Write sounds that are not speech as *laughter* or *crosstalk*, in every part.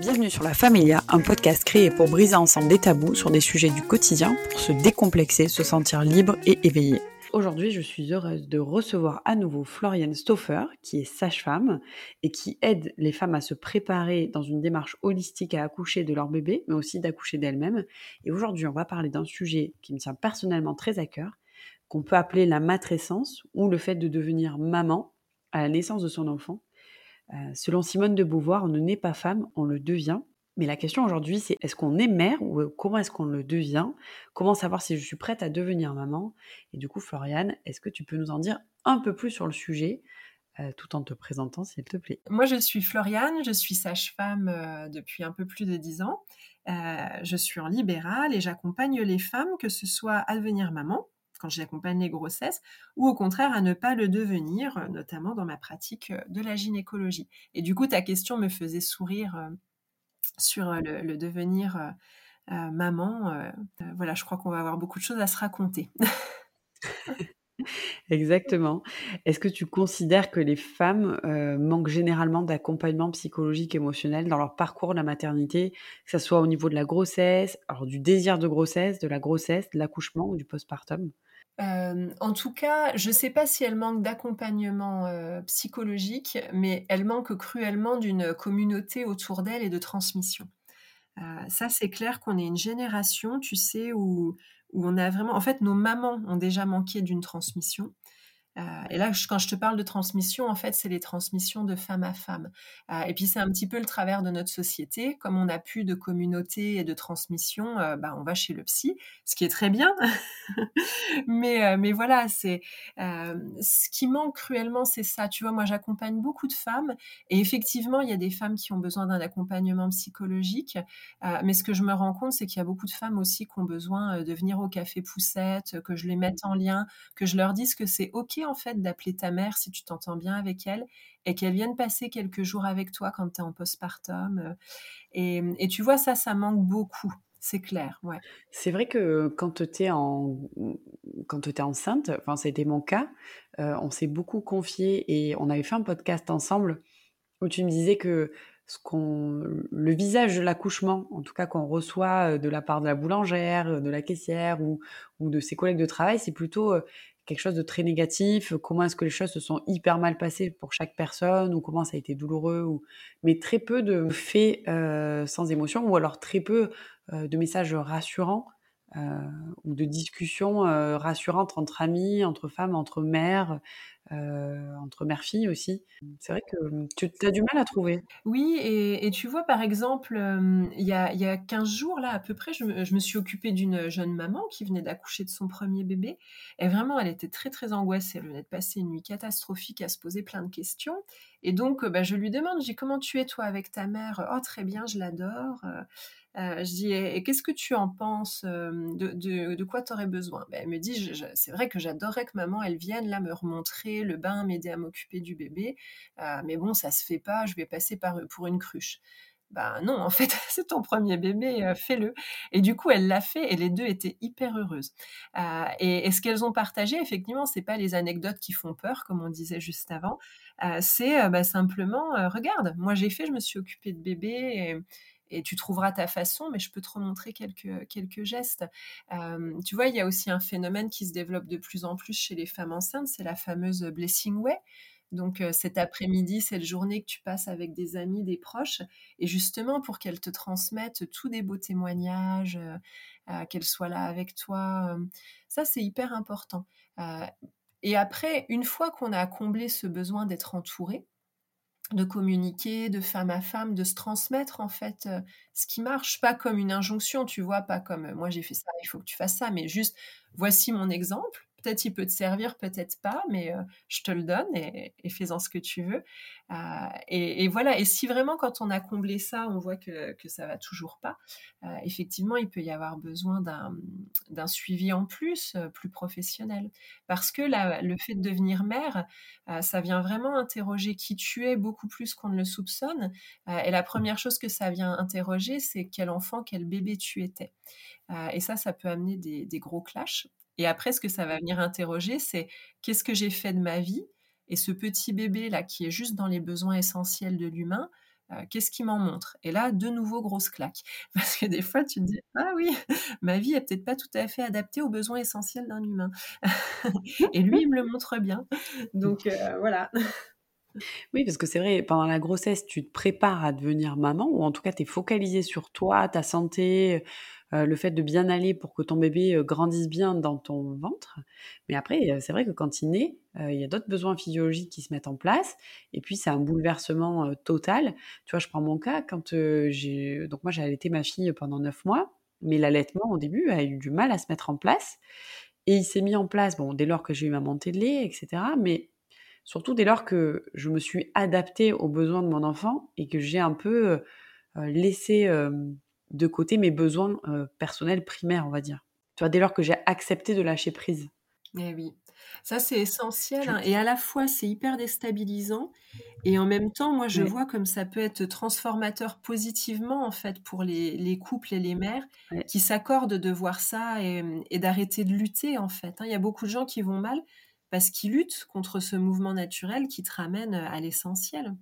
Bienvenue sur La Familia, un podcast créé pour briser ensemble des tabous sur des sujets du quotidien pour se décomplexer, se sentir libre et éveillé. Aujourd'hui, je suis heureuse de recevoir à nouveau Floriane Stoffer, qui est sage-femme et qui aide les femmes à se préparer dans une démarche holistique à accoucher de leur bébé, mais aussi d'accoucher d'elles-mêmes. Et aujourd'hui, on va parler d'un sujet qui me tient personnellement très à cœur, qu'on peut appeler la matrescence ou le fait de devenir maman à la naissance de son enfant. Euh, selon Simone de Beauvoir, on ne naît pas femme, on le devient. Mais la question aujourd'hui, c'est est-ce qu'on est mère ou euh, comment est-ce qu'on le devient? Comment savoir si je suis prête à devenir maman? Et du coup, Floriane, est-ce que tu peux nous en dire un peu plus sur le sujet euh, tout en te présentant, s'il te plaît? Moi, je suis Floriane, je suis sage-femme depuis un peu plus de dix ans. je suis en libéral et j'accompagne les femmes, que ce soit à devenir maman, quand j'accompagne les grossesses, ou au contraire à ne pas le devenir, euh, notamment dans ma pratique euh, de la gynécologie. Et du coup, ta question me faisait sourire euh, sur le, devenir maman. voilà, je crois qu'on va avoir beaucoup de choses à se raconter. *laughs* Exactement. Est-ce que tu considères que les femmes manquent généralement d'accompagnement psychologique, émotionnel dans leur parcours de la maternité, que ce soit au niveau de la grossesse, alors du désir de grossesse, de la grossesse, de l'accouchement ou du postpartum? Euh, en tout cas, je ne sais pas si elle manque d'accompagnement euh, psychologique, mais elle manque cruellement d'une communauté autour d'elle et de transmission. Euh, ça, c'est clair qu'on est une génération, tu sais, où, où on a vraiment... En fait, nos mamans ont déjà manqué d'une transmission. Euh, et là, quand je te parle de transmission, en fait, c'est les transmissions de femme à femme. Euh, et puis, c'est un petit peu le travers de notre société. Comme on n'a plus de communauté et de transmission, euh, bah, on va chez le psy, ce qui est très bien. *laughs* mais, mais voilà, c'est ce qui manque cruellement, c'est ça. Tu vois, moi, j'accompagne beaucoup de femmes. Et effectivement, il y a des femmes qui ont besoin d'un accompagnement psychologique. mais ce que je me rends compte, c'est qu'il y a beaucoup de femmes aussi qui ont besoin de venir au café poussette, que je les mette en lien, que je leur dise que c'est OK en fait d'appeler ta mère si tu t'entends bien avec elle et qu'elle vienne passer quelques jours avec toi quand tu es en postpartum. Euh, et, et, tu vois, ça, ça manque beaucoup. C'est clair, ouais. C'est vrai que quand tu es, en... quand es enceinte, enfin, c'était mon cas, euh, on s'est beaucoup confié et on avait fait un podcast ensemble où tu me disais que ce qu'on, le visage de l'accouchement, en tout cas qu'on reçoit euh, de la part de la boulangère, de la caissière ou, ou de ses collègues de travail, c'est plutôt quelque chose de très négatif, comment est-ce que les choses se sont hyper mal passées pour chaque personne, ou comment ça a été douloureux, ou... mais très peu de faits euh, sans émotion, ou alors très peu euh, de messages rassurants, euh, ou de discussions rassurantes entre amis, entre femmes, entre mères, euh, entre mère-fille aussi. C'est vrai que hum, tu as du mal à trouver. Oui, et, tu vois, par exemple, il y, a, y, a, 15 jours, là, à peu près, je, me suis occupée d'une jeune maman qui venait d'accoucher de son premier bébé. Et vraiment, elle était très, très angoissée. Elle venait de passer une nuit catastrophique à se poser plein de questions. Et donc, bah, je lui demande, j'ai comment tu es, toi, avec ta mère? Oh, très bien, je l'adore. Euh, je dis, et, qu'est-ce que tu en penses de, quoi tu aurais besoin? Ben, Elle me dit, c'est vrai que j'adorerais que maman, elle vienne là me remontrer le bain, m'aider à m'occuper du bébé. Euh, mais bon, ça se fait pas, je vais passer par, pour une cruche. Ben non, en fait, *laughs* c'est ton premier bébé, euh, fais-le. Et du coup, elle l'a fait et les deux étaient hyper heureuses. et, ce qu'elles ont partagé, effectivement, c'est pas les anecdotes qui font peur, comme on disait juste avant. c'est bah, simplement, regarde, moi j'ai fait, je me suis occupée de bébé. Et, et tu trouveras ta façon, mais je peux te remontrer quelques, quelques gestes. tu vois, il y a aussi un phénomène qui se développe de plus en plus chez les femmes enceintes, c'est la fameuse blessing way. Donc cet après-midi, cette journée que tu passes avec des amis, des proches, et justement pour qu'elles te transmettent tous des beaux témoignages, qu'elles soient là avec toi, ça c'est hyper important. et après, une fois qu'on a comblé ce besoin d'être entouré, de communiquer de femme à femme, de se transmettre en fait euh, ce qui marche, pas comme une injonction, tu vois, pas comme euh, moi j'ai fait ça, il faut que tu fasses ça, mais juste voici mon exemple, Peut-être il peut te servir, peut-être pas, mais euh, je te le donne et, fais-en ce que tu veux. Euh, et, voilà. Et si vraiment, quand on a comblé ça, on voit que, que ça va toujours pas, euh, effectivement, il peut y avoir besoin d'un suivi en plus, plus professionnel. Parce que le fait de devenir mère, ça vient vraiment interroger qui tu es beaucoup plus qu'on ne le soupçonne. et la première chose que ça vient interroger, c'est quel enfant, quel bébé tu étais. et ça, ça peut amener des, des gros clashs. Et après, ce que ça va venir interroger, c'est qu'est-ce que j'ai fait de ma vie Et ce petit bébé là, qui est juste dans les besoins essentiels de l'humain, qu'est-ce qui m'en montre? Et là, de nouveau, grosse claque. *laughs* Parce que des fois, tu te dis, ah oui, ma vie est peut-être pas tout à fait adaptée aux besoins essentiels d'un humain. *laughs* Et lui, il me le montre bien. Donc voilà. *laughs* Oui, parce que c'est vrai, pendant la grossesse, tu te prépares à devenir maman, ou en tout cas, tu es focalisé sur toi, ta santé, euh, le fait de bien aller pour que ton bébé euh, grandisse bien dans ton ventre. Mais après, euh, c'est vrai que quand il naît, il y a d'autres besoins physiologiques qui se mettent en place. Et puis, c'est un bouleversement total. Tu vois, je prends mon cas, quand j'ai... Donc moi, j'ai allaité ma fille pendant neuf mois, mais l'allaitement, au début, a eu du mal à se mettre en place. Et il s'est mis en place, bon, dès lors que j'ai eu ma montée de lait, etc. Mais surtout dès lors que je me suis adaptée aux besoins de mon enfant et que j'ai un peu laissé de côté mes besoins personnels primaires, on va dire. Tu vois, dès lors que j'ai accepté de lâcher prise. Eh oui, ça c'est essentiel hein, et à la fois c'est hyper déstabilisant et en même temps moi je vois comme ça peut être transformateur positivement en fait pour les, couples et les mères qui s'accordent de voir ça et, d'arrêter de lutter en fait. Hein. Il y a beaucoup de gens qui vont mal parce qu'ils luttent contre ce mouvement naturel qui te ramène à l'essentiel.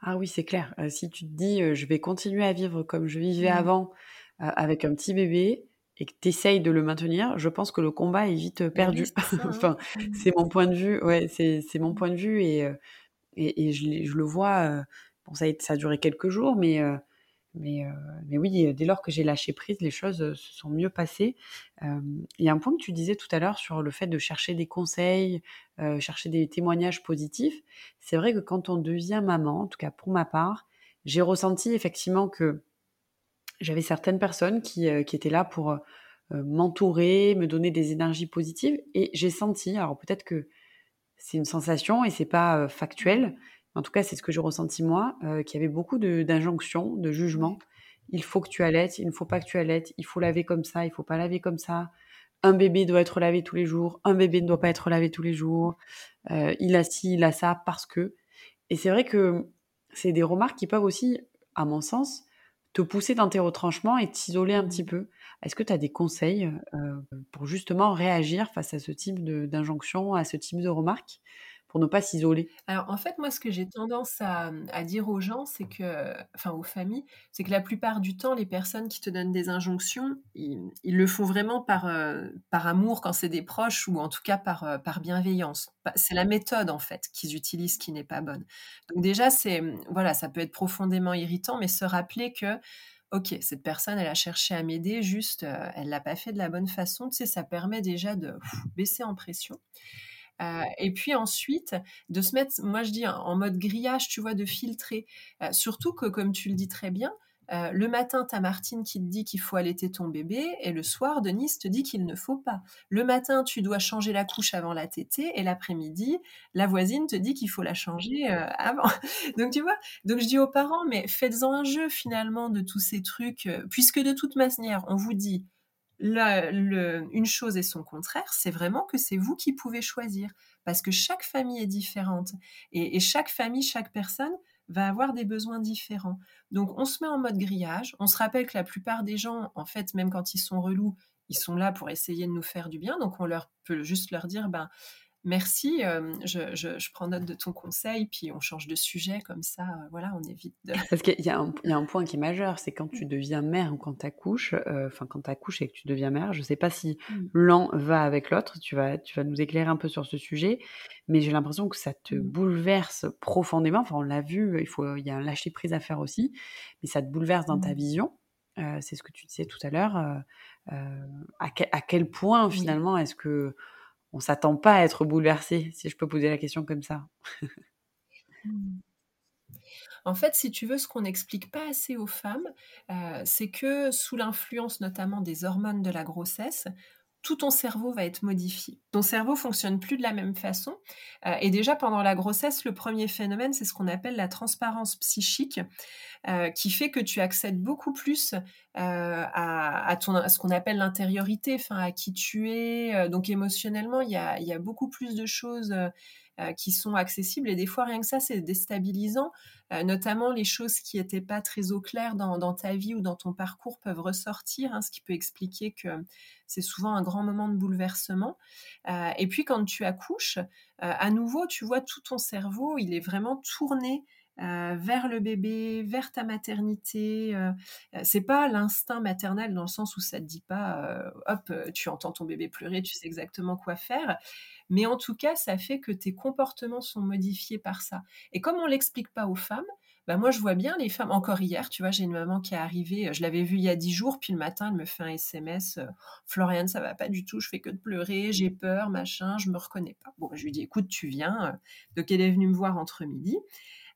Ah oui, c'est clair. si tu te dis, je vais continuer à vivre comme je vivais mmh. avant, avec un petit bébé et que tu essayes de le maintenir, je pense que le combat est vite, bah perdu. *laughs* Hein. Enfin, mmh. c'est mon point de vue, ouais, c'est mon point de vue et et je le vois, bon ça a duré quelques jours mais mais, mais oui, dès lors que j'ai lâché prise, les choses se sont mieux passées. il y a un point que tu disais tout à l'heure sur le fait de chercher des conseils, chercher des témoignages positifs. C'est vrai que quand on devient maman, en tout cas pour ma part, j'ai ressenti effectivement que j'avais certaines personnes qui, qui étaient là pour m'entourer, me donner des énergies positives. Et j'ai senti, alors peut-être que c'est une sensation et c'est pas factuel, en tout cas, c'est ce que j'ai ressenti moi, euh, qu'il y avait beaucoup d'injonctions, de, jugements. Il faut que tu allaites, il ne faut pas que tu allaites, il faut laver comme ça, il faut pas laver comme ça. Un bébé doit être lavé tous les jours, un bébé ne doit pas être lavé tous les jours. Euh, il a ci, il a ça, parce que. Et c'est vrai que c'est des remarques qui peuvent aussi, à mon sens, te pousser dans tes retranchements et t'isoler un petit peu. Est-ce que tu as des conseils euh, pour justement réagir face à ce type d'injonction, à ce type de remarques? Pour ne pas s'isoler? Alors en fait, moi, ce que j'ai tendance à, dire aux gens, c'est que, enfin aux familles, c'est que la plupart du temps, les personnes qui te donnent des injonctions, ils, le font vraiment par, euh, par amour quand c'est des proches ou en tout cas par, euh, par bienveillance. C'est la méthode en fait qu'ils utilisent qui n'est pas bonne. Donc déjà, c'est voilà, ça peut être profondément irritant, mais se rappeler que ok, cette personne, elle a cherché à m'aider, juste, euh, elle l'a pas fait de la bonne façon. Tu sais, ça permet déjà de baisser en pression. Euh, et puis ensuite, de se mettre, moi je dis en mode grillage, tu vois, de filtrer. Euh, surtout que, comme tu le dis très bien, euh, le matin, tu as Martine qui te dit qu'il faut allaiter ton bébé et le soir, Denise te dit qu'il ne faut pas. Le matin, tu dois changer la couche avant la tétée et l'après-midi, la voisine te dit qu'il faut la changer *laughs* avant. donc tu vois, donc je dis aux parents, mais faites-en un jeu finalement de tous ces trucs, puisque de toute manière, on vous dit une chose et son contraire, c'est vraiment que c'est vous qui pouvez choisir. Parce que chaque famille est différente. Et, chaque famille, chaque personne va avoir des besoins différents. Donc on se met en mode grillage. On se rappelle que la plupart des gens, en fait, même quand ils sont relous, ils sont là pour essayer de nous faire du bien. Donc on leur peut juste leur dire, ben, merci, euh, je, prends note de ton conseil, puis on change de sujet comme ça, euh, voilà, on évite de... *laughs* Parce qu'il y, a un point qui est majeur, c'est quand tu deviens mère ou quand tu accouches, enfin quand tu accouches et que tu deviens mère, je ne sais pas si mmh. l'un va avec l'autre, tu vas, tu vas nous éclairer un peu sur ce sujet, mais j'ai l'impression que ça te mmh. bouleverse profondément, enfin on l'a vu, il, faut, il y a un lâcher-prise à faire aussi, mais ça te bouleverse dans ta mmh. vision, c'est ce que tu disais tout à l'heure, à, à, quel point finalement est-ce que on s'attend pas à être bouleversé, si je peux poser la question comme ça. En fait, si tu veux, ce qu'on n'explique pas assez aux femmes, euh, c'est que sous l'influence notamment des hormones de la grossesse, tout ton cerveau va être modifié. Ton cerveau fonctionne plus de la même façon. Euh, et déjà pendant la grossesse, le premier phénomène, c'est ce qu'on appelle la transparence psychique, euh, qui fait que tu accèdes beaucoup plus euh, à, ce qu'on appelle l'intériorité, à qui tu es. donc émotionnellement, il y a, beaucoup plus de choses qui sont accessibles. Et des fois, rien que ça, c'est déstabilisant. Euh, notamment, les choses qui n'étaient pas très au clair dans, ta vie ou dans ton parcours peuvent ressortir, hein, ce qui peut expliquer que c'est souvent un grand moment de bouleversement. Euh, et puis, quand tu accouches, à nouveau, tu vois tout ton cerveau, il est vraiment tourné euh, vers le bébé, vers ta maternité. Euh, euh, c'est pas l'instinct maternel dans le sens où ça te dit pas, hop, tu entends ton bébé pleurer, tu sais exactement quoi faire. Mais en tout cas, ça fait que tes comportements sont modifiés par ça. Et comme on l'explique pas aux femmes, bah moi je vois bien les femmes. Encore hier, tu vois, j'ai une maman qui est arrivée, je l'avais vue il y a dix jours, puis le matin, elle me fait un SMS, Floriane, ça va pas du tout, je fais que de pleurer, j'ai peur, machin, je me reconnais pas. Bon, je lui dis, écoute, tu viens. Donc elle est venue me voir entre midi.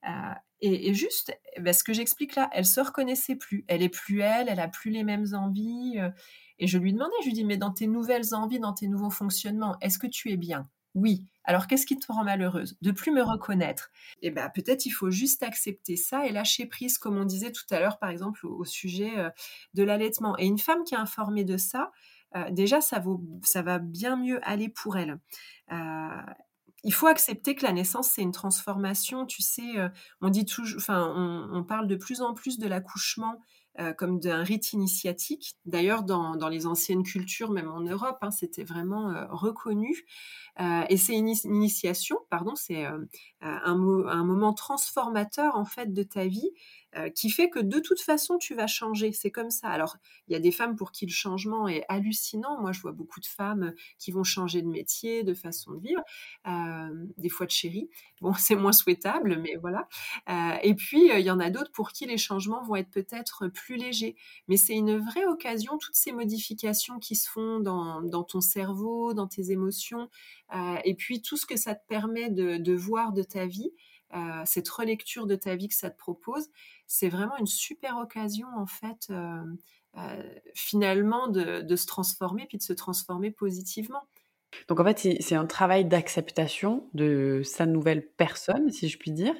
Euh, et, juste, bah, ce que j'explique là, elle se reconnaissait plus. Elle est plus elle, elle a plus les mêmes envies. Euh, et je lui demandais, je lui dis, mais dans tes nouvelles envies, dans tes nouveaux fonctionnements, est-ce que tu es bien? Oui. Alors qu'est-ce qui te rend malheureuse? De plus me reconnaître. Et ben peut-être il faut juste accepter ça et lâcher prise, comme on disait tout à l'heure, par exemple au, sujet euh, de l'allaitement. Et une femme qui est informée de ça, déjà ça, vaut, ça va bien mieux aller pour elle il faut accepter que la naissance, c'est une transformation. Tu sais, euh, on dit toujours, enfin, on, parle de plus en plus de l'accouchement euh, comme d'un rite initiatique. D'ailleurs, dans, les anciennes cultures, même en Europe, hein, c'était vraiment euh, reconnu. et c'est une initiation, pardon, c'est un, un, moment transformateur en fait de ta vie euh, qui fait que de toute façon, tu vas changer. C'est comme ça. Alors, il y a des femmes pour qui le changement est hallucinant. Moi, je vois beaucoup de femmes qui vont changer de métier, de façon de vivre, euh, des fois de chérie. Bon, *laughs* c'est moins souhaitable, mais voilà. Euh, et puis, il y en a d'autres pour qui les changements vont être peut-être plus légers. Mais c'est une vraie occasion, toutes ces modifications qui se font dans, ton cerveau, dans tes émotions, et puis tout ce que ça te permet de, de voir de ta vie. Euh, cette relecture de ta vie que ça te propose, c'est vraiment une super occasion en fait euh, euh, finalement de, se transformer puis de se transformer positivement. Donc en fait c'est un travail d'acceptation de sa nouvelle personne si je puis dire.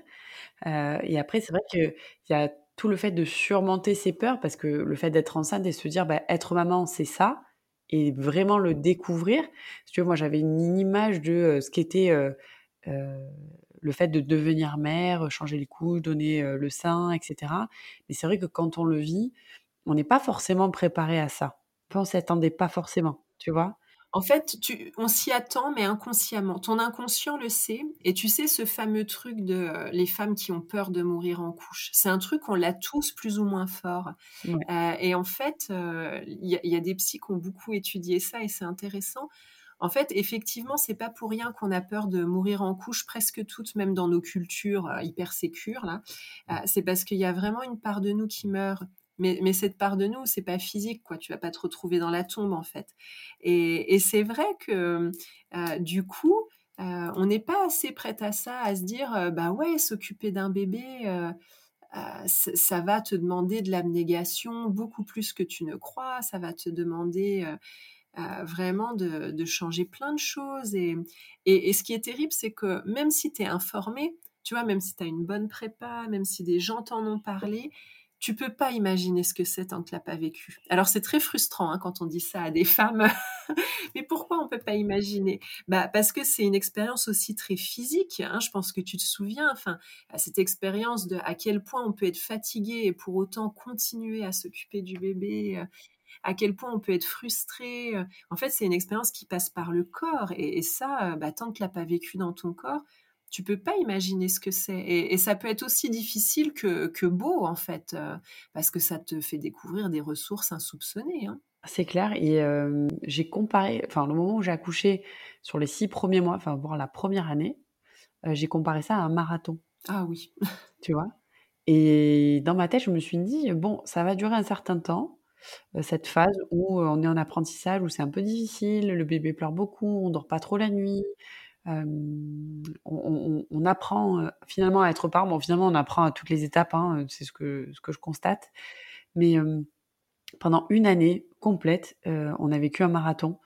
et après c'est vrai qu'il y a tout le fait de surmonter ses peurs parce que le fait d'être enceinte et se dire bah, être maman c'est ça et vraiment le découvrir. tu moi j'avais une, image de ce qu'était le fait de devenir mère, changer les couches, donner le sein, etc. Mais c'est vrai que quand on le vit, on n'est pas forcément préparé à ça. on s'y attendait pas forcément, tu vois? En fait, on s'y attend, mais inconsciemment. Ton inconscient le sait. Et tu sais, ce fameux truc de les femmes qui ont peur de mourir en couche, c'est un truc qu'on l'a tous plus ou moins fort. et en fait, il y, y, a des psys qui ont beaucoup étudié ça et c'est intéressant. En fait, effectivement, c'est pas pour rien qu'on a peur de mourir en couche presque toutes, même dans nos cultures euh, hyper sécures là. Euh, c'est parce qu'il y a vraiment une part de nous qui meurt. Mais, cette part de nous, c'est pas physique, quoi. Tu vas pas te retrouver dans la tombe, en fait. Et, c'est vrai que euh, du coup, on n'est pas assez prête à ça, à se dire, bah ouais, s'occuper d'un bébé. ça va te demander de l'abnégation beaucoup plus que tu ne crois. Ça va te demander vraiment de, changer plein de choses. Et, et, ce qui est terrible, c'est que même si tu es informé, tu vois, même si tu as une bonne prépa, même si des gens t'en ont parlé, tu peux pas imaginer ce que c'est tant que tu pas vécu. Alors c'est très frustrant hein, quand on dit ça à des *laughs* femmes. Mais pourquoi on peut pas imaginer? Bah parce que c'est une expérience aussi très physique. Hein. Je pense que tu te souviens, enfin, cette expérience de à quel point on peut être fatigué et pour autant continuer à s'occuper du bébé euh, à quel point on peut être frustré. Euh. En fait, c'est une expérience qui passe par le corps. Et, ça, euh, bah, tant que tu l'as pas vécu dans ton corps, tu peux pas imaginer ce que c'est. Et, ça peut être aussi difficile que, beau, en fait, euh, parce que ça te fait découvrir des ressources insoupçonnées. Hein. C'est clair. Et j'ai comparé, enfin, le moment où j'ai accouché sur les six premiers mois, enfin, voire la première année, j'ai comparé ça à un marathon. Ah oui. tu vois? Et dans ma tête, je me suis dit, bon, ça va durer un certain temps. Euh, cette phase où euh, on est en apprentissage, où c'est un peu difficile, le bébé pleure beaucoup, on dort pas trop la nuit. on, apprend euh, finalement à être parent. Bon, finalement, on apprend à toutes les étapes, hein, c'est ce que, ce que je constate. Mais pendant une année complète, on a vécu un marathon.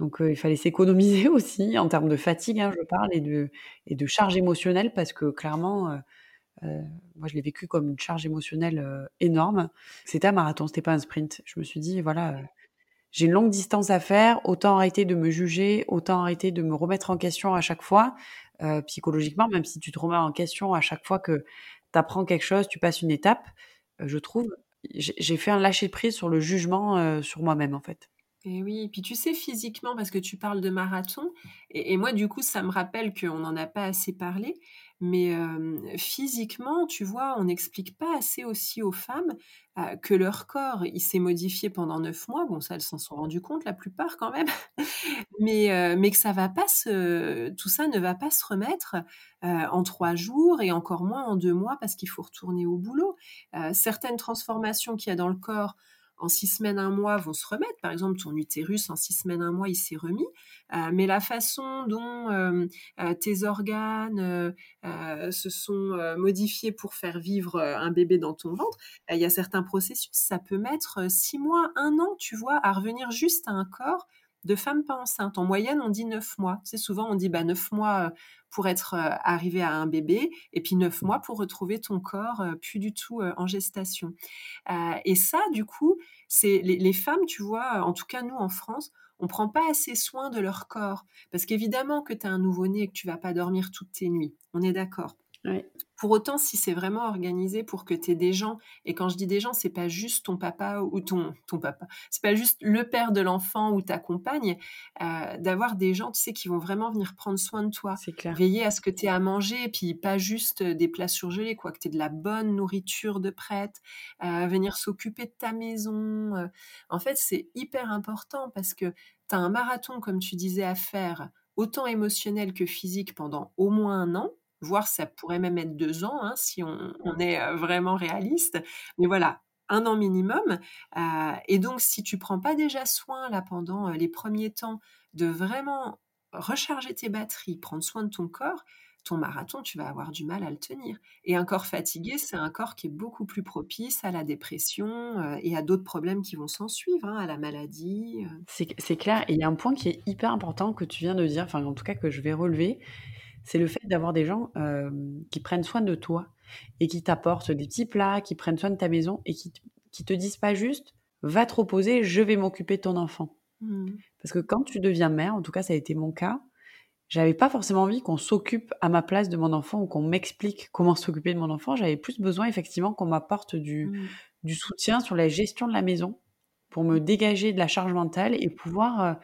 Donc, il fallait s'économiser *laughs* aussi en termes de fatigue, hein, je parle, et de, et de charge émotionnelle, parce que clairement, euh, moi, je l'ai vécu comme une charge émotionnelle euh, énorme. C'était un marathon, c'était pas un sprint. Je me suis dit, voilà, euh, j'ai une longue distance à faire, autant arrêter de me juger, autant arrêter de me remettre en question à chaque fois, psychologiquement, même si tu te remets en question à chaque fois que tu apprends quelque chose, tu passes une étape, je trouve, j'ai fait un lâcher de prise sur le jugement sur moi-même, en fait. Et oui, puis tu sais, physiquement, parce que tu parles de marathon, et, moi, du coup, ça me rappelle qu'on n'en a pas assez parlé, Mais physiquement, tu vois, on n'explique pas assez aussi aux femmes que leur corps, il s'est modifié pendant neuf mois. Bon, ça, elles s'en sont rendues compte, la plupart quand même. *laughs* mais, mais que ça va pas se, tout ça ne va pas se remettre en trois jours et encore moins en deux mois parce qu'il faut retourner au boulot. certaines transformations qu'il y a dans le corps, en six semaines, un mois vont se remettre. Par exemple, ton utérus, en six semaines, un mois, il s'est remis. Euh, mais la façon dont euh, euh, tes organes se sont modifiés pour faire vivre un bébé dans ton ventre, il y a certains processus, ça peut mettre six mois, un an, tu vois, à revenir juste à un corps de femme pas enceinte. En moyenne, on dit neuf mois. C'est souvent, on dit bah, neuf mois pour être arrivé à un bébé, et puis neuf mois pour retrouver ton corps plus du tout en gestation. et ça, du coup, c'est les, femmes, tu vois, en tout cas nous en France, on prend pas assez soin de leur corps, parce qu'évidemment que tu as un nouveau-né et que tu vas pas dormir toutes tes nuits. On est d'accord. Pour autant, si c'est vraiment organisé pour que tu aies des gens, et quand je dis des gens, c'est pas juste ton papa ou ton, ton papa, c'est pas juste le père de l'enfant ou ta compagne, euh, d'avoir des gens, tu sais, qui vont vraiment venir prendre soin de toi. C'est clair. Veiller à ce que tu aies à manger, et puis pas juste des plats surgelés, quoi, que tu aies de la bonne nourriture de prête, euh, venir s'occuper de ta maison. Euh. En fait, c'est hyper important parce que tu as un marathon, comme tu disais, à faire, autant émotionnel que physique pendant au moins un an voire ça pourrait même être deux ans, hein, si on, est vraiment réaliste. Mais voilà, un an minimum. et donc, si tu prends pas déjà soin là pendant les premiers temps de vraiment recharger tes batteries, prendre soin de ton corps, ton marathon, tu vas avoir du mal à le tenir. Et un corps fatigué, c'est un corps qui est beaucoup plus propice à la dépression et à d'autres problèmes qui vont s'en suivre, hein, à la maladie. C'est clair. Et il y a un point qui est hyper important que tu viens de dire, enfin en tout cas que je vais relever, c'est le fait d'avoir des gens qui prennent soin de toi et qui t'apportent des petits plats, qui prennent soin de ta maison et qui, qui te disent pas juste va te reposer, je vais m'occuper de ton enfant. Mmh. Parce que quand tu deviens mère, en tout cas ça a été mon cas, j'avais pas forcément envie qu'on s'occupe à ma place de mon enfant ou qu'on m'explique comment s'occuper de mon enfant. J'avais plus besoin effectivement qu'on m'apporte du, mmh. du soutien sur la gestion de la maison pour me dégager de la charge mentale et pouvoir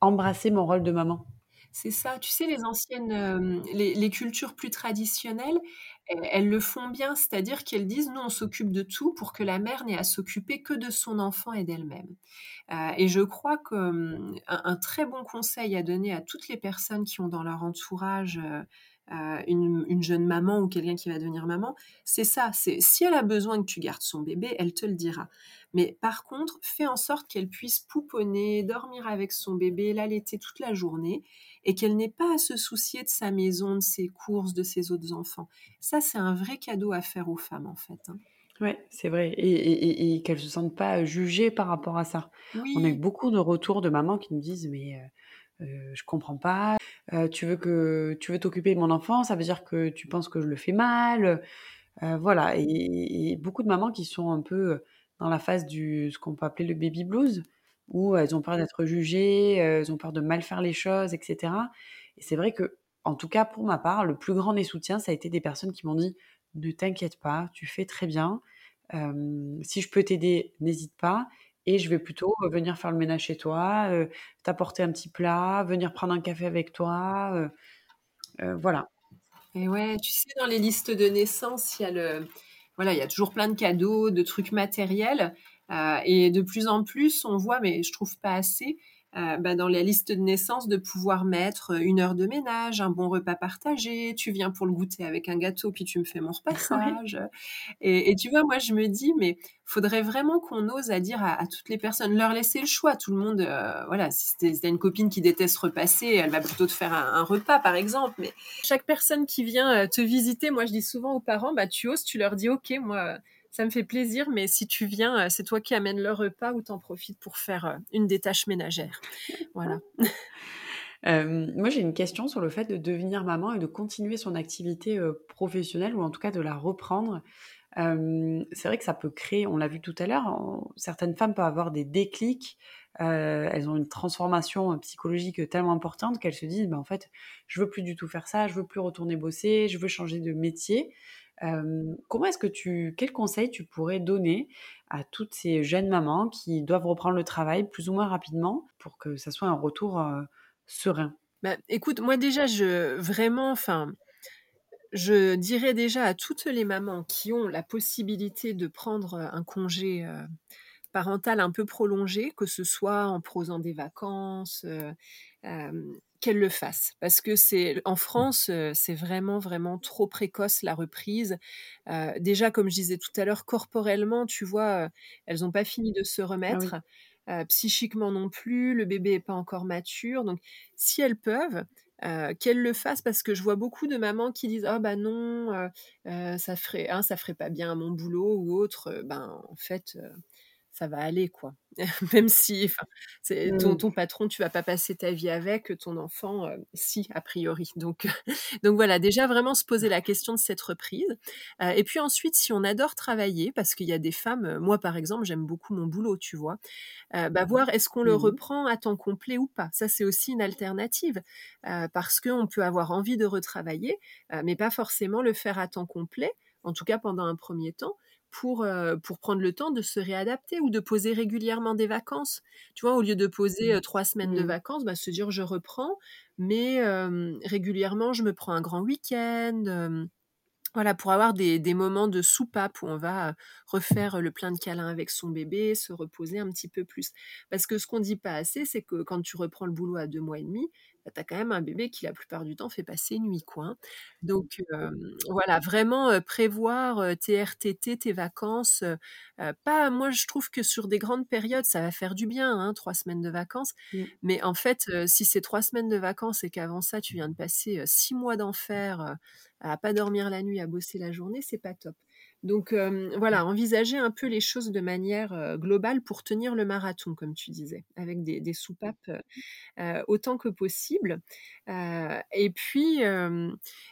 embrasser mon rôle de maman. C'est ça, tu sais, les anciennes, les, cultures plus traditionnelles, elles, le font bien, c'est-à-dire qu'elles disent, nous, on s'occupe de tout pour que la mère n'ait à s'occuper que de son enfant et d'elle-même. et je crois qu'un un très bon conseil à donner à toutes les personnes qui ont dans leur entourage une, jeune maman ou quelqu'un qui va devenir maman, c'est ça. C'est si elle a besoin que tu gardes son bébé, elle te le dira. Mais par contre, fais en sorte qu'elle puisse pouponner, dormir avec son bébé, l'allaiter toute la journée, et qu'elle n'ait pas à se soucier de sa maison, de ses courses, de ses autres enfants. Ça, c'est un vrai cadeau à faire aux femmes, en fait. Hein. Oui, c'est vrai. Et, qu'elles ne se sentent pas jugées par rapport à ça. On a eu beaucoup de retours de mamans qui nous disent Mais euh, euh, je comprends pas, euh, tu veux que tu veux t'occuper de mon enfant, ça veut dire que tu penses que je le fais mal. voilà. Et, beaucoup de mamans qui sont un peu dans la phase du ce qu'on peut appeler le baby blues, où elles ont peur d'être jugées, elles ont peur de mal faire les choses, etc. Et c'est vrai que, en tout cas pour ma part, le plus grand des soutiens, ça a été des personnes qui m'ont dit ne t'inquiète pas, tu fais très bien. si je peux t'aider, n'hésite pas. Je vais plutôt venir faire le ménage chez toi, t'apporter un petit plat, venir prendre un café avec toi. voilà. Et ouais, tu sais, dans les listes de naissance, il y a le, voilà, il y a toujours plein de cadeaux, de trucs matériels. Et de plus en plus, on voit, mais je trouve pas assez, euh, bah, dans la liste de naissance de pouvoir mettre une heure de ménage, un bon repas partagé, tu viens pour le goûter avec un gâteau, puis tu me fais mon *laughs* repassage. Et, tu vois, moi, je me dis, mais faudrait vraiment qu'on ose à dire à, toutes les personnes, leur laisser le choix. Tout le monde, euh, voilà, si t'as une copine qui déteste repasser, elle va plutôt te faire un, repas, par exemple. Mais chaque personne qui vient te visiter, moi, je dis souvent aux parents, bah, tu oses, tu leur dis, OK, moi, ça me fait plaisir, mais si tu viens, euh, c'est toi qui amènes le repas ou t'en profites pour faire euh, une des tâches ménagères. *laughs* Voilà. *laughs* Euh, moi, j'ai une question sur le fait de devenir maman et de continuer son activité professionnelle ou en tout cas de la reprendre. c'est vrai que ça peut créer, on l'a vu tout à l'heure, certaines femmes peuvent avoir des déclics, elles ont une transformation psychologique tellement importante qu'elles se disent, bah, en fait, je veux plus du tout faire ça, je veux plus retourner bosser, je veux changer de métier comment est-ce que tu, quel conseil tu pourrais donner à toutes ces jeunes mamans qui doivent reprendre le travail plus ou moins rapidement pour que ça soit un retour serein? Bah, Écoute, moi déjà, je vraiment, enfin, je dirais déjà à toutes les mamans qui ont la possibilité de prendre un congé parental un peu prolongé, que ce soit en prosant des vacances, qu'elles le fassent. Parce que c'est en France, c'est vraiment, vraiment trop précoce la reprise. déjà, comme je disais tout à l'heure, corporellement, tu vois, elles n'ont pas fini de se ah remettre. psychiquement non plus, le bébé n'est pas encore mature. Donc, si elles peuvent, qu'elles le fassent parce que je vois beaucoup de mamans qui disent ah bah non ça ferait hein, ça ferait pas bien mon boulot ou autre ben en fait ça va aller, quoi. *laughs* Même si, c'est ton, mmh. ton, patron, tu vas pas passer ta vie avec, ton enfant, si, a priori. *laughs* Donc, *laughs* donc voilà, déjà vraiment se poser la question de cette reprise. et puis ensuite, si on adore travailler, parce qu'il y a des femmes, moi par exemple, j'aime beaucoup mon boulot, tu vois, bah, mmh voir est-ce qu'on le mmh reprend à temps complet ou pas? Ça, c'est aussi une alternative, parce qu'on peut avoir envie de retravailler, mais pas forcément le faire à temps complet, en tout cas pendant un premier temps pour, pour prendre le temps de se réadapter ou de poser régulièrement des vacances. Tu vois, au lieu de poser mmh. trois semaines de mmh. vacances, bah, se dire je reprends, mais régulièrement je me prends un grand week-end. Voilà, pour avoir des, des, moments de soupape où on va refaire le plein de câlins avec son bébé, se reposer un petit peu plus. Parce que ce qu'on dit pas assez, c'est que quand tu reprends le boulot à deux mois et demi, bah, tu as quand même un bébé qui la plupart du temps fait passer nuit. Quoi, hein. Donc voilà, vraiment prévoir tes RTT, tes vacances. pas, moi je trouve que sur des grandes périodes, ça va faire du bien, hein, trois semaines de vacances. Mmh. Mais en fait, si c'est trois semaines de vacances et qu'avant ça, tu viens de passer six mois d'enfer à pas dormir la nuit, à bosser la journée, c'est pas top. Donc voilà, envisager un peu les choses de manière globale pour tenir le marathon, comme tu disais, avec des, soupapes autant que possible. et puis,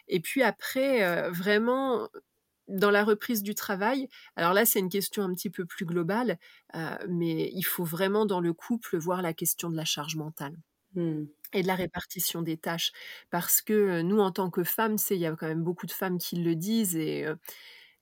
et puis après, vraiment dans la reprise du travail, alors là c'est une question un petit peu plus globale, mais il faut vraiment dans le couple voir la question de la charge mentale. Mmh. et de la répartition des tâches. Parce que nous, en tant que femmes, il y a quand même beaucoup de femmes qui le disent et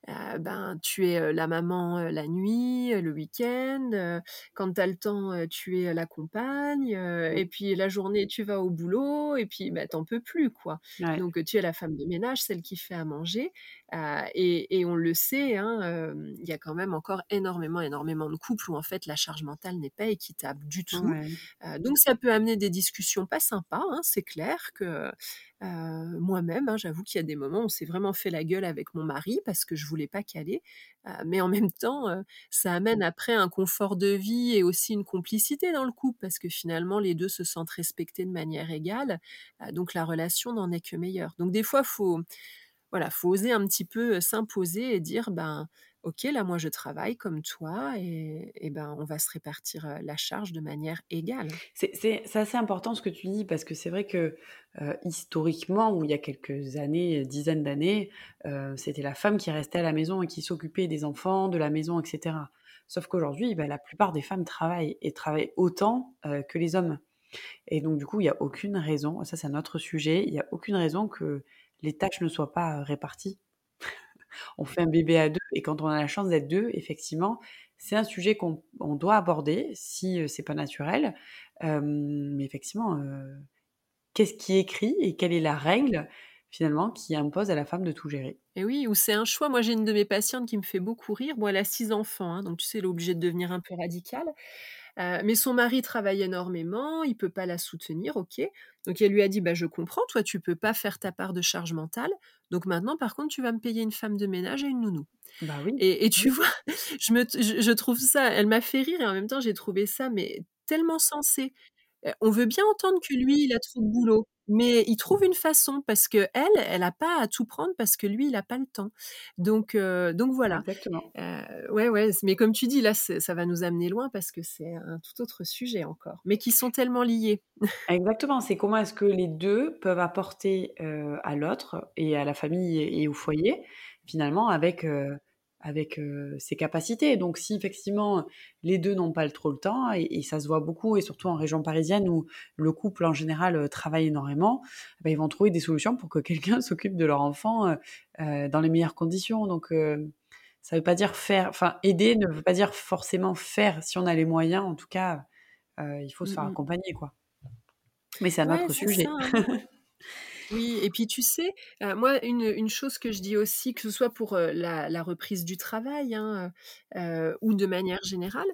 ben, tu es la maman la nuit, le week-end. quand tu as le temps, tu es la compagne. et puis la journée, tu vas au boulot. Et puis, bah, t'en peux plus, quoi. Donc, tu es la femme de ménage, celle qui fait à manger. Et, on le sait, hein, il y a quand même encore énormément, énormément de couples où en fait la charge mentale n'est pas équitable du tout. donc, ça peut amener des discussions pas sympas. Hein, c'est clair que moi-même, hein, j'avoue qu'il y a des moments où on s'est vraiment fait la gueule avec mon mari parce que je voulais pas caler. mais en même temps, ça amène après un confort de vie et aussi une complicité dans le couple parce que finalement, les deux se sentent respectés de manière égale. donc la relation n'en est que meilleure. Donc des fois, faut voilà, faut oser un petit peu s'imposer et dire ben ok, là moi je travaille comme toi et, ben on va se répartir la charge de manière égale. C'est assez important ce que tu dis parce que c'est vrai que historiquement, ou il y a quelques années, dizaines d'années, c'était la femme qui restait à la maison et qui s'occupait des enfants, de la maison, etc. Sauf qu'aujourd'hui, ben, la plupart des femmes travaillent et travaillent autant que les hommes. Et donc du coup, il n'y a aucune raison, ça c'est un autre sujet, il n'y a aucune raison que les tâches ne soient pas réparties on fait un bébé à deux et quand on a la chance d'être deux, effectivement, c'est un sujet qu'on doit aborder si c'est pas naturel. mais effectivement, qu'est-ce qui est écrit et quelle est la règle finalement qui impose à la femme de tout gérer? Et oui, ou c'est un choix. Moi, j'ai une de mes patientes qui me fait beaucoup rire. Bon, elle a six enfants, hein, donc tu sais, elle est obligée de devenir un peu radicale. Mais son mari travaille énormément, il peut pas la soutenir, ok. Donc elle lui a dit, bah je comprends, toi tu peux pas faire ta part de charge mentale, donc maintenant par contre tu vas me payer une femme de ménage et une nounou. Bah oui. Et, tu *laughs* vois, je, me, je, trouve ça, elle m'a fait rire et en même temps j'ai trouvé ça mais tellement sensé. On veut bien entendre que lui il a trop de boulot, mais il trouve une façon parce que elle, elle a pas à tout prendre parce que lui il a pas le temps. Donc donc voilà. Exactement. ouais ouais, mais comme tu dis là ça va nous amener loin parce que c'est un tout autre sujet encore, mais qui sont tellement liés. *laughs* Exactement, c'est comment est-ce que les deux peuvent apporter à l'autre et à la famille et, au foyer finalement avec avec ses capacités. Donc si effectivement les deux n'ont pas trop le temps, et, ça se voit beaucoup, et surtout en région parisienne où le couple en général travaille énormément, bah, ils vont trouver des solutions pour que quelqu'un *laughs* s'occupe de leur enfant dans les meilleures conditions. Donc ça veut pas dire faire, enfin aider ne veut pas dire forcément faire si on a les moyens. En tout cas, il faut se faire mmh accompagner quoi. Mais c'est un autre sujet. Hein. *laughs* Oui, et puis tu sais, moi, une, une, chose que je dis aussi, que ce soit pour la, la, reprise du travail hein, ou de manière générale,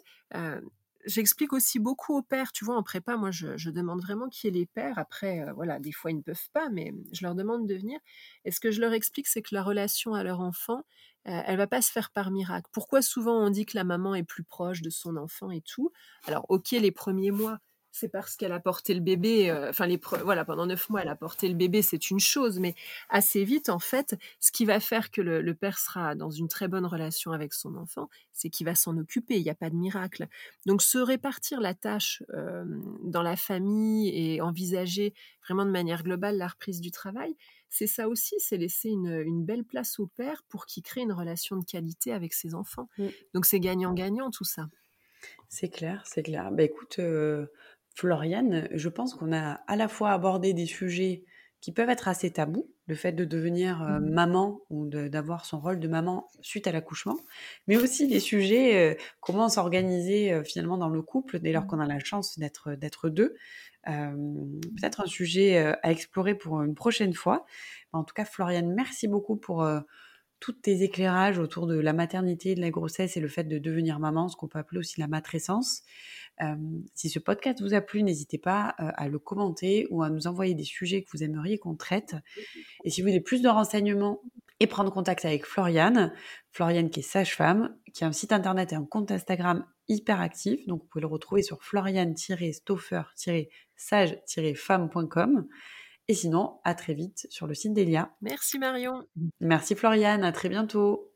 j'explique aussi beaucoup aux pères. Tu vois, en prépa, moi, je, demande vraiment qui est les pères. Après, voilà, des fois, ils ne peuvent pas, mais je leur demande de venir. Et ce que je leur explique, c'est que la relation à leur enfant, elle elle va pas se faire par miracle. Pourquoi souvent on dit que la maman est plus proche de son enfant et tout? Alors, ok, les premiers mois, c'est parce qu'elle a porté le bébé, euh, enfin les voilà pendant neuf mois elle a porté le bébé, c'est une chose, mais assez vite en fait, ce qui va faire que le, père sera dans une très bonne relation avec son enfant, c'est qu'il va s'en occuper. Il n'y a pas de miracle. Donc se répartir la tâche euh, dans la famille et envisager vraiment de manière globale la reprise du travail, c'est ça aussi, c'est laisser une, belle place au père pour qu'il crée une relation de qualité avec ses enfants. Mmh. Donc c'est gagnant-gagnant tout ça. C'est clair, c'est clair. Bah écoute, euh, Floriane, je pense qu'on a à la fois abordé des sujets qui peuvent être assez tabous, le fait de devenir euh, mmh maman ou d'avoir son rôle de maman suite à l'accouchement, mais aussi des sujets, euh, comment s'organiser euh, finalement dans le couple dès lors mmh. qu'on a la chance d'être d'être deux. Peut-être un sujet à explorer pour une prochaine fois. En tout cas, Floriane, merci beaucoup pour tous tes éclairages autour de la maternité, de la grossesse et le fait de devenir maman, ce qu'on peut appeler aussi la matrescence. Si ce podcast vous a plu, n'hésitez pas à le commenter ou à nous envoyer des sujets que vous aimeriez qu'on traite. Et si vous voulez plus de renseignements et prendre contact avec Floriane, Floriane qui est sage-femme, qui a un site internet et un compte Instagram hyper actif, donc vous pouvez le retrouver sur floriane-stoffer-sage-femme.com. Et sinon, à très vite sur le site d'Elia. Merci Marion. Merci Floriane, à très bientôt.